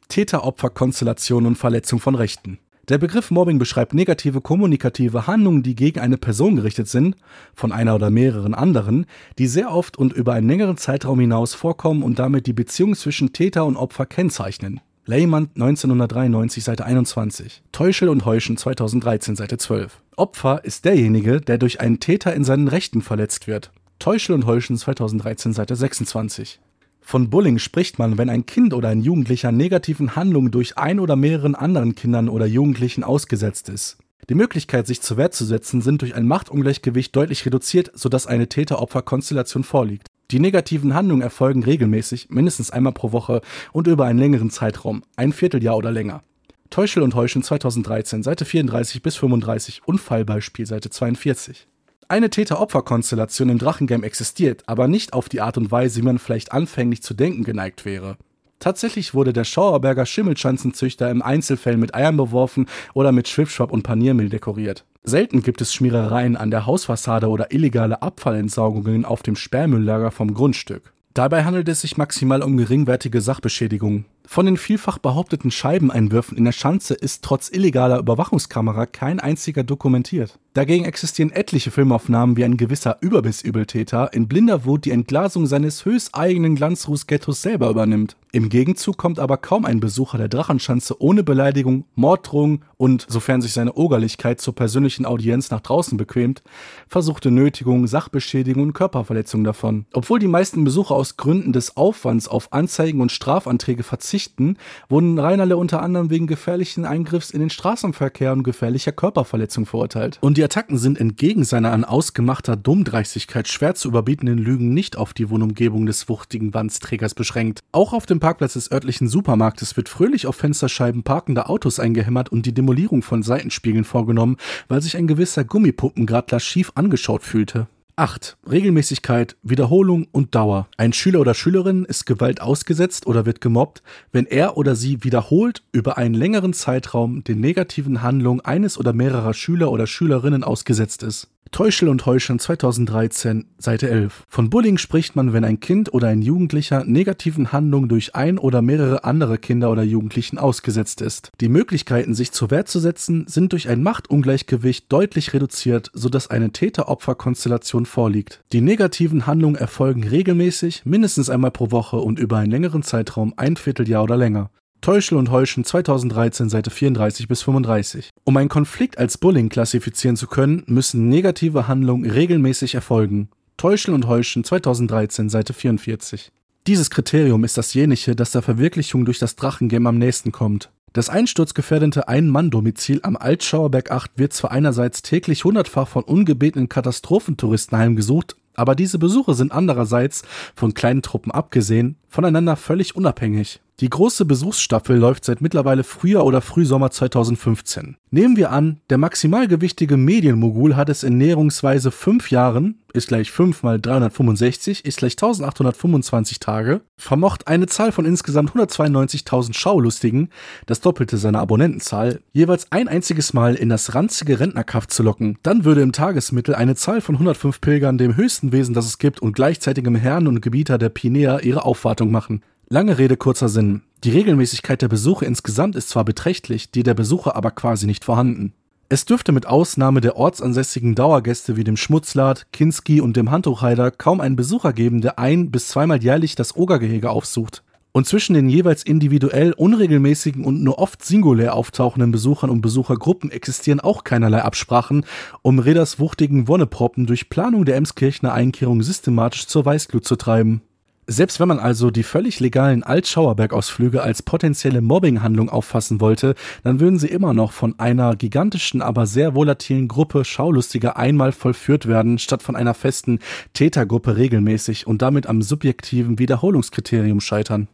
Täter-Opfer-Konstellation und Verletzung von Rechten. Der Begriff Mobbing beschreibt negative kommunikative Handlungen, die gegen eine Person gerichtet sind, von einer oder mehreren anderen, die sehr oft und über einen längeren Zeitraum hinaus vorkommen und damit die Beziehung zwischen Täter und Opfer kennzeichnen. Lehmann 1993, Seite 21. Täuschel und Heuschen 2013, Seite 12. Opfer ist derjenige, der durch einen Täter in seinen Rechten verletzt wird. Täuschel und Heuschen 2013, Seite 26. Von Bullying spricht man, wenn ein Kind oder ein Jugendlicher negativen Handlungen durch ein oder mehreren anderen Kindern oder Jugendlichen ausgesetzt ist. Die Möglichkeit, sich zur Wehr zu setzen, sind durch ein Machtungleichgewicht deutlich reduziert, sodass eine Täter-Opfer-Konstellation vorliegt. Die negativen Handlungen erfolgen regelmäßig, mindestens einmal pro Woche und über einen längeren Zeitraum, ein Vierteljahr oder länger. Täuschel und Heuschen 2013, Seite 34 bis 35, Unfallbeispiel, Seite 42. Eine Täter-Opfer-Konstellation im Drachengame existiert, aber nicht auf die Art und Weise, wie man vielleicht anfänglich zu denken geneigt wäre. Tatsächlich wurde der Schauerberger Schimmelschanzenzüchter im Einzelfällen mit Eiern beworfen oder mit Schwipschwapp und Paniermehl dekoriert. Selten gibt es Schmierereien an der Hausfassade oder illegale Abfallentsaugungen auf dem Sperrmülllager vom Grundstück. Dabei handelt es sich maximal um geringwertige Sachbeschädigungen. Von den vielfach behaupteten Scheibeneinwürfen in der Schanze ist trotz illegaler Überwachungskamera kein einziger dokumentiert. Dagegen existieren etliche Filmaufnahmen, wie ein gewisser Überbissübeltäter in blinder Wut die Entglasung seines höchsteigenen Glanzruß-Ghettos selber übernimmt. Im Gegenzug kommt aber kaum ein Besucher der Drachenschanze ohne Beleidigung, Morddrohung und, sofern sich seine Ogerlichkeit zur persönlichen Audienz nach draußen bequemt, versuchte Nötigung, Sachbeschädigung und Körperverletzung davon. Obwohl die meisten Besucher aus Gründen des Aufwands auf Anzeigen und Strafanträge verzichten, wurden Reinerle unter anderem wegen gefährlichen Eingriffs in den Straßenverkehr und gefährlicher Körperverletzung verurteilt. Und die Attacken sind entgegen seiner an ausgemachter Dummdreistigkeit schwer zu überbietenden Lügen nicht auf die Wohnumgebung des wuchtigen Wandsträgers beschränkt. Auch auf dem Parkplatz des örtlichen Supermarktes wird fröhlich auf Fensterscheiben parkender Autos eingehämmert und die Demolierung von Seitenspiegeln vorgenommen, weil sich ein gewisser Gummipuppengradler schief angeschaut fühlte. 8. Regelmäßigkeit, Wiederholung und Dauer. Ein Schüler oder Schülerin ist Gewalt ausgesetzt oder wird gemobbt, wenn er oder sie wiederholt über einen längeren Zeitraum den negativen Handlungen eines oder mehrerer Schüler oder Schülerinnen ausgesetzt ist. Täuschel und Heuschern 2013, Seite 11. Von Bullying spricht man, wenn ein Kind oder ein Jugendlicher negativen Handlungen durch ein oder mehrere andere Kinder oder Jugendlichen ausgesetzt ist. Die Möglichkeiten, sich zur Wehr zu setzen, sind durch ein Machtungleichgewicht deutlich reduziert, sodass eine Täter-Opfer-Konstellation vorliegt. Die negativen Handlungen erfolgen regelmäßig, mindestens einmal pro Woche und über einen längeren Zeitraum, ein Vierteljahr oder länger. Täuschel und Heuschen 2013 Seite 34 bis 35. Um einen Konflikt als Bullying klassifizieren zu können, müssen negative Handlungen regelmäßig erfolgen. Täuschel und Heuschen 2013 Seite 44. Dieses Kriterium ist dasjenige, das der Verwirklichung durch das Drachengame am nächsten kommt. Das einsturzgefährdete Ein-Mann-Domizil am Altschauerberg 8 wird zwar einerseits täglich hundertfach von ungebetenen Katastrophentouristen heimgesucht, aber diese Besuche sind andererseits, von kleinen Truppen abgesehen, voneinander völlig unabhängig. Die große Besuchsstaffel läuft seit mittlerweile Frühjahr oder Frühsommer 2015. Nehmen wir an, der maximalgewichtige Medienmogul hat es in näherungsweise fünf Jahren, ist gleich 5 mal 365, ist gleich 1825 Tage, vermocht eine Zahl von insgesamt 192.000 Schaulustigen, das Doppelte seiner Abonnentenzahl, jeweils ein einziges Mal in das ranzige Rentnerkaff zu locken. Dann würde im Tagesmittel eine Zahl von 105 Pilgern dem höchsten Wesen, das es gibt und gleichzeitigem Herrn und Gebieter der Pinea ihre Aufwartung machen. Lange Rede, kurzer Sinn. Die Regelmäßigkeit der Besuche insgesamt ist zwar beträchtlich, die der Besucher aber quasi nicht vorhanden. Es dürfte mit Ausnahme der ortsansässigen Dauergäste wie dem Schmutzlad, Kinski und dem Handtuchheider kaum einen Besucher geben, der ein- bis zweimal jährlich das Ogergehege aufsucht. Und zwischen den jeweils individuell unregelmäßigen und nur oft singulär auftauchenden Besuchern und Besuchergruppen existieren auch keinerlei Absprachen, um Reders wuchtigen Wonneproppen durch Planung der Emskirchner Einkehrung systematisch zur Weißglut zu treiben. Selbst wenn man also die völlig legalen Altschauerberg-Ausflüge als potenzielle Mobbinghandlung auffassen wollte, dann würden sie immer noch von einer gigantischen, aber sehr volatilen Gruppe Schaulustiger einmal vollführt werden, statt von einer festen Tätergruppe regelmäßig und damit am subjektiven Wiederholungskriterium scheitern.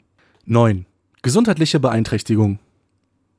9. Gesundheitliche Beeinträchtigung.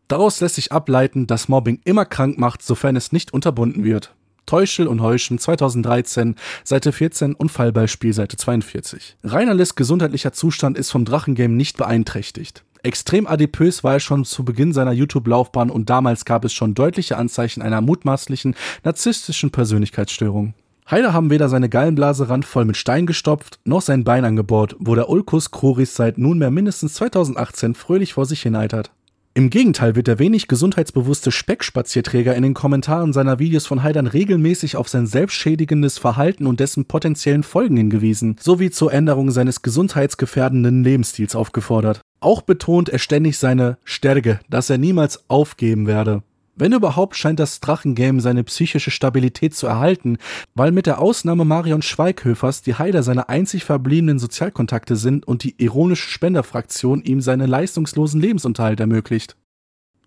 Daraus lässt sich ableiten, dass Mobbing immer krank macht, sofern es nicht unterbunden wird. Täuschel und Heuschen 2013, Seite 14, Unfallbeispiel, Seite 42. Reinerles gesundheitlicher Zustand ist vom Drachengame nicht beeinträchtigt. Extrem adipös war er schon zu Beginn seiner YouTube-Laufbahn und damals gab es schon deutliche Anzeichen einer mutmaßlichen narzisstischen Persönlichkeitsstörung. Heider haben weder seine Gallenblase randvoll mit Stein gestopft, noch sein Bein angebohrt, wo der Ulcus cruris seit nunmehr mindestens 2018 fröhlich vor sich hineitert. Im Gegenteil wird der wenig gesundheitsbewusste Speckspazierträger in den Kommentaren seiner Videos von Heidern regelmäßig auf sein selbstschädigendes Verhalten und dessen potenziellen Folgen hingewiesen, sowie zur Änderung seines gesundheitsgefährdenden Lebensstils aufgefordert. Auch betont er ständig seine Stärke, dass er niemals aufgeben werde. Wenn überhaupt scheint das Drachengame seine psychische Stabilität zu erhalten, weil mit der Ausnahme Marion Schweighöfers die Heider seine einzig verbliebenen Sozialkontakte sind und die ironische Spenderfraktion ihm seinen leistungslosen Lebensunterhalt ermöglicht.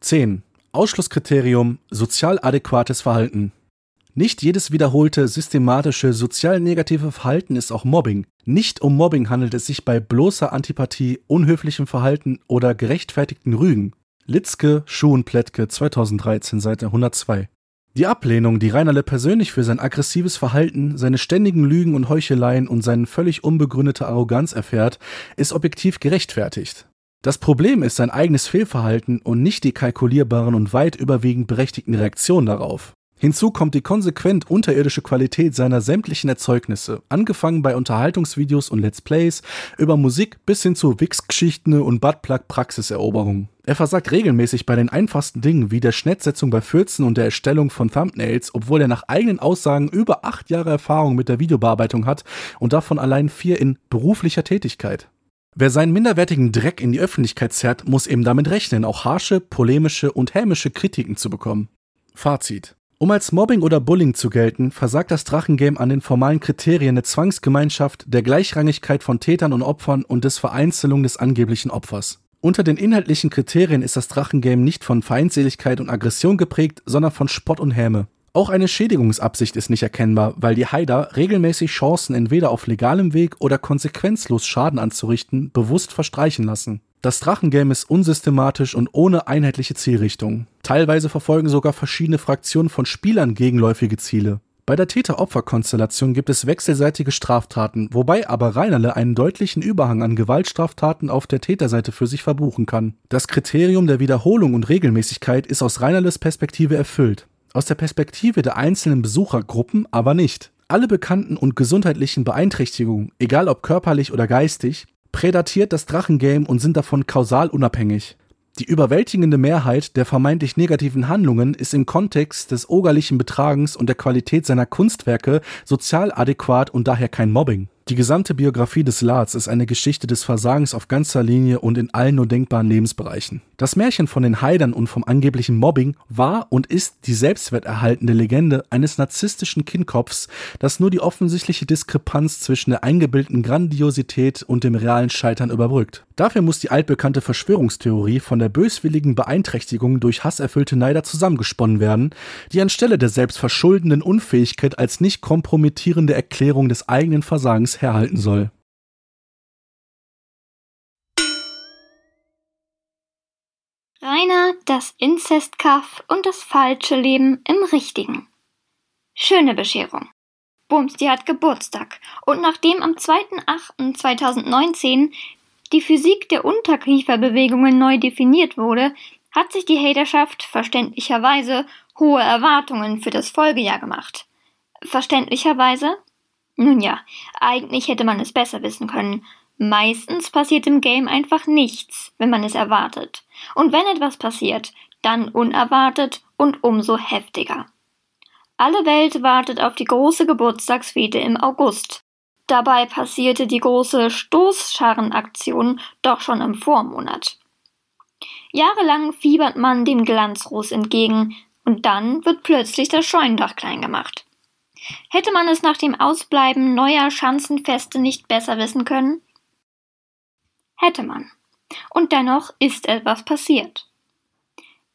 10. Ausschlusskriterium sozial adäquates Verhalten. Nicht jedes wiederholte, systematische, sozial negative Verhalten ist auch Mobbing. Nicht um Mobbing handelt es sich bei bloßer Antipathie, unhöflichem Verhalten oder gerechtfertigten Rügen. Litzke, Schuh und Plättke, 2013, Seite 102. Die Ablehnung, die Reinerle persönlich für sein aggressives Verhalten, seine ständigen Lügen und Heucheleien und seine völlig unbegründete Arroganz erfährt, ist objektiv gerechtfertigt. Das Problem ist sein eigenes Fehlverhalten und nicht die kalkulierbaren und weit überwiegend berechtigten Reaktionen darauf. Hinzu kommt die konsequent unterirdische Qualität seiner sämtlichen Erzeugnisse, angefangen bei Unterhaltungsvideos und Let's Plays, über Musik bis hin zu Wix-Geschichten und Buttplug-Praxiseroberungen. Er versagt regelmäßig bei den einfachsten Dingen wie der Schnittsetzung bei Fürzen und der Erstellung von Thumbnails, obwohl er nach eigenen Aussagen über acht Jahre Erfahrung mit der Videobearbeitung hat und davon allein vier in beruflicher Tätigkeit. Wer seinen minderwertigen Dreck in die Öffentlichkeit zerrt, muss eben damit rechnen, auch harsche, polemische und hämische Kritiken zu bekommen. Fazit. Um als Mobbing oder Bullying zu gelten, versagt das Drachengame an den formalen Kriterien der Zwangsgemeinschaft, der Gleichrangigkeit von Tätern und Opfern und des Vereinzelung des angeblichen Opfers. Unter den inhaltlichen Kriterien ist das Drachengame nicht von Feindseligkeit und Aggression geprägt, sondern von Spott und Häme. Auch eine Schädigungsabsicht ist nicht erkennbar, weil die Haider regelmäßig Chancen entweder auf legalem Weg oder konsequenzlos Schaden anzurichten bewusst verstreichen lassen. Das Drachengame ist unsystematisch und ohne einheitliche Zielrichtung. Teilweise verfolgen sogar verschiedene Fraktionen von Spielern gegenläufige Ziele. Bei der Täter-Opfer-Konstellation gibt es wechselseitige Straftaten, wobei aber Reinerle einen deutlichen Überhang an Gewaltstraftaten auf der Täterseite für sich verbuchen kann. Das Kriterium der Wiederholung und Regelmäßigkeit ist aus Reinerles Perspektive erfüllt. Aus der Perspektive der einzelnen Besuchergruppen aber nicht. Alle bekannten und gesundheitlichen Beeinträchtigungen, egal ob körperlich oder geistig, prädatiert das Drachengame und sind davon kausal unabhängig. Die überwältigende Mehrheit der vermeintlich negativen Handlungen ist im Kontext des ogerlichen Betragens und der Qualität seiner Kunstwerke sozial adäquat und daher kein Mobbing. Die gesamte Biografie des Larz ist eine Geschichte des Versagens auf ganzer Linie und in allen nur denkbaren Lebensbereichen. Das Märchen von den Heidern und vom angeblichen Mobbing war und ist die selbstwerterhaltende Legende eines narzisstischen Kindkopfs, das nur die offensichtliche Diskrepanz zwischen der eingebildeten Grandiosität und dem realen Scheitern überbrückt. Dafür muss die altbekannte Verschwörungstheorie von der böswilligen Beeinträchtigung durch hasserfüllte Neider zusammengesponnen werden, die anstelle der selbstverschuldenden Unfähigkeit als nicht kompromittierende Erklärung des eigenen Versagens herhalten soll. Rainer, das Inzestkaff und das falsche Leben im Richtigen. Schöne Bescherung. Bumsti hat Geburtstag und nachdem am 2.8.2019 die Physik der Unterkieferbewegungen neu definiert wurde, hat sich die Haterschaft verständlicherweise hohe Erwartungen für das Folgejahr gemacht. Verständlicherweise? Nun ja, eigentlich hätte man es besser wissen können. Meistens passiert im Game einfach nichts, wenn man es erwartet. Und wenn etwas passiert, dann unerwartet und umso heftiger. Alle Welt wartet auf die große Geburtstagsfete im August. Dabei passierte die große Stoßscharrenaktion doch schon im Vormonat. Jahrelang fiebert man dem Glanzros entgegen, und dann wird plötzlich das Scheunendach klein gemacht. Hätte man es nach dem Ausbleiben neuer Schanzenfeste nicht besser wissen können? Hätte man. Und dennoch ist etwas passiert.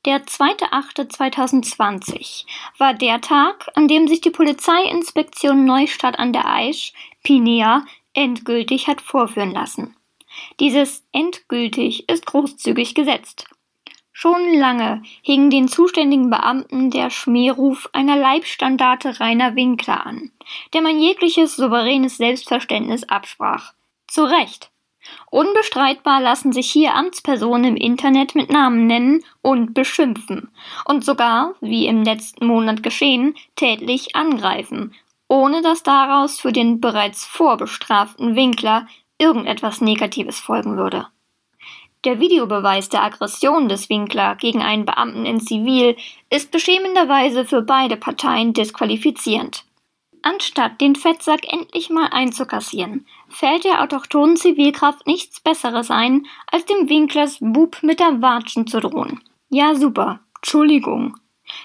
Der 2.8.2020 war der Tag, an dem sich die Polizeiinspektion Neustadt an der Aisch, Pinea, endgültig hat vorführen lassen. Dieses endgültig ist großzügig gesetzt. Schon lange hing den zuständigen Beamten der Schmähruf einer Leibstandarte Rainer Winkler an, der man jegliches souveränes Selbstverständnis absprach. Zu Recht. Unbestreitbar lassen sich hier Amtspersonen im Internet mit Namen nennen und beschimpfen und sogar, wie im letzten Monat geschehen, tätlich angreifen, ohne dass daraus für den bereits vorbestraften Winkler irgendetwas Negatives folgen würde. Der Videobeweis der Aggression des Winkler gegen einen Beamten in Zivil ist beschämenderweise für beide Parteien disqualifizierend. Anstatt den Fettsack endlich mal einzukassieren, fällt der autochthonen Zivilkraft nichts Besseres ein, als dem Winklers Bub mit der Watschen zu drohen. Ja, super. Entschuldigung.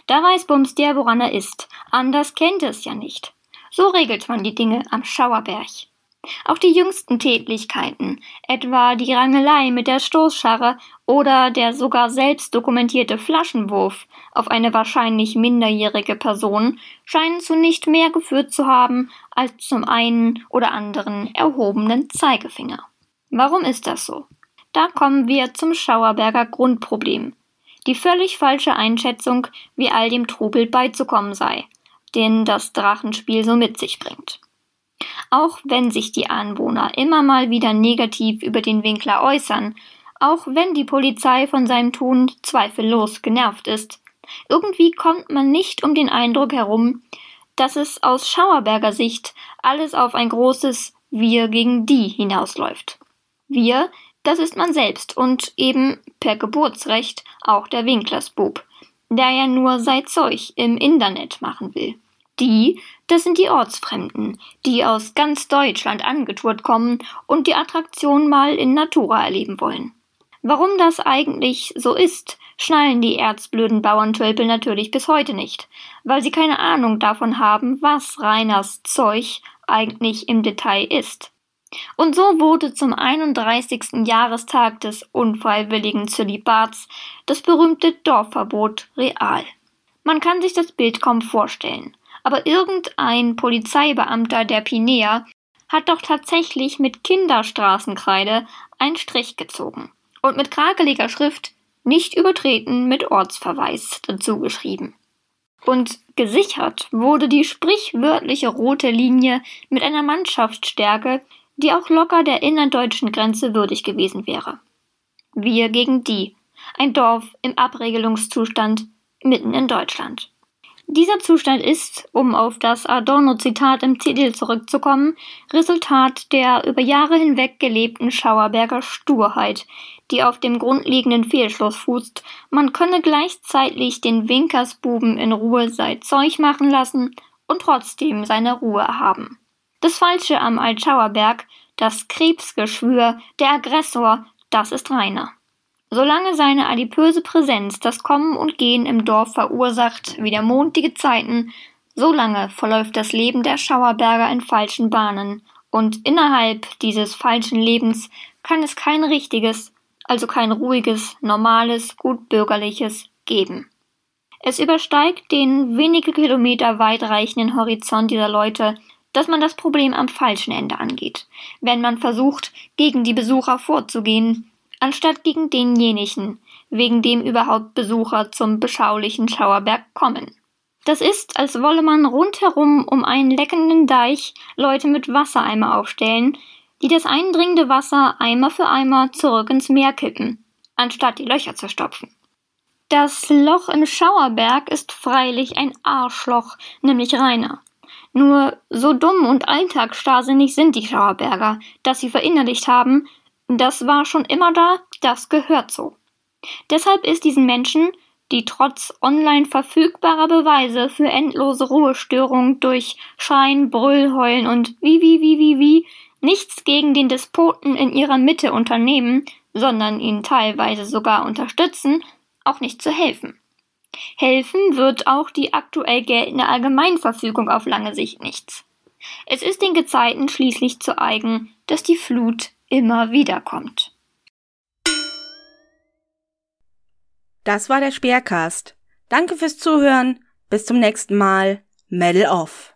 Da weiß Bums der, woran er ist. Anders kennt er es ja nicht. So regelt man die Dinge am Schauerberg. Auch die jüngsten Tätlichkeiten, etwa die Rangelei mit der Stoßscharre oder der sogar selbst dokumentierte Flaschenwurf auf eine wahrscheinlich minderjährige Person, scheinen zu nicht mehr geführt zu haben als zum einen oder anderen erhobenen Zeigefinger. Warum ist das so? Da kommen wir zum Schauerberger Grundproblem. Die völlig falsche Einschätzung, wie all dem Trubel beizukommen sei, den das Drachenspiel so mit sich bringt. Auch wenn sich die Anwohner immer mal wieder negativ über den Winkler äußern, auch wenn die Polizei von seinem Tun zweifellos genervt ist, irgendwie kommt man nicht um den Eindruck herum, dass es aus Schauerberger Sicht alles auf ein großes Wir gegen die hinausläuft. Wir, das ist man selbst und eben per Geburtsrecht auch der Winklersbub, der ja nur sei Zeug im Internet machen will. Die, das sind die Ortsfremden, die aus ganz Deutschland angetourt kommen und die Attraktion mal in Natura erleben wollen. Warum das eigentlich so ist, schnallen die erzblöden Bauerntölpel natürlich bis heute nicht, weil sie keine Ahnung davon haben, was Reiners Zeug eigentlich im Detail ist. Und so wurde zum 31. Jahrestag des unfreiwilligen Zölibats das berühmte Dorfverbot real. Man kann sich das Bild kaum vorstellen aber irgendein Polizeibeamter der Pinea hat doch tatsächlich mit Kinderstraßenkreide einen Strich gezogen und mit krakeliger Schrift nicht übertreten mit Ortsverweis dazu geschrieben. Und gesichert wurde die sprichwörtliche rote Linie mit einer Mannschaftsstärke, die auch locker der innerdeutschen Grenze würdig gewesen wäre. Wir gegen die, ein Dorf im Abregelungszustand mitten in Deutschland. Dieser Zustand ist, um auf das Adorno-Zitat im Titel zurückzukommen, Resultat der über Jahre hinweg gelebten Schauerberger Sturheit, die auf dem grundlegenden Fehlschluss fußt, man könne gleichzeitig den Winkersbuben in Ruhe sein Zeug machen lassen und trotzdem seine Ruhe haben. Das Falsche am Altschauerberg, das Krebsgeschwür, der Aggressor, das ist Rainer. Solange seine adipöse Präsenz das Kommen und Gehen im Dorf verursacht wie der Mond die Gezeiten, solange verläuft das Leben der Schauerberger in falschen Bahnen, und innerhalb dieses falschen Lebens kann es kein richtiges, also kein ruhiges, normales, gutbürgerliches geben. Es übersteigt den wenige Kilometer weitreichenden Horizont dieser Leute, dass man das Problem am falschen Ende angeht, wenn man versucht, gegen die Besucher vorzugehen, anstatt gegen denjenigen, wegen dem überhaupt Besucher zum beschaulichen Schauerberg kommen. Das ist, als wolle man rundherum um einen leckenden Deich Leute mit Wassereimer aufstellen, die das eindringende Wasser Eimer für Eimer zurück ins Meer kippen, anstatt die Löcher zu stopfen. Das Loch im Schauerberg ist freilich ein Arschloch, nämlich Rainer. Nur so dumm und alltagsstarrsinnig sind die Schauerberger, dass sie verinnerlicht haben, das war schon immer da, das gehört so. Deshalb ist diesen Menschen, die trotz online verfügbarer Beweise für endlose Ruhestörung durch Schein, Brüll, Heulen und wie, wie, wie, wie, wie nichts gegen den Despoten in ihrer Mitte unternehmen, sondern ihn teilweise sogar unterstützen, auch nicht zu helfen. Helfen wird auch die aktuell geltende Allgemeinverfügung auf lange Sicht nichts. Es ist den Gezeiten schließlich zu eigen, dass die Flut immer wieder kommt. Das war der Speercast. Danke fürs Zuhören. Bis zum nächsten Mal. Medal off.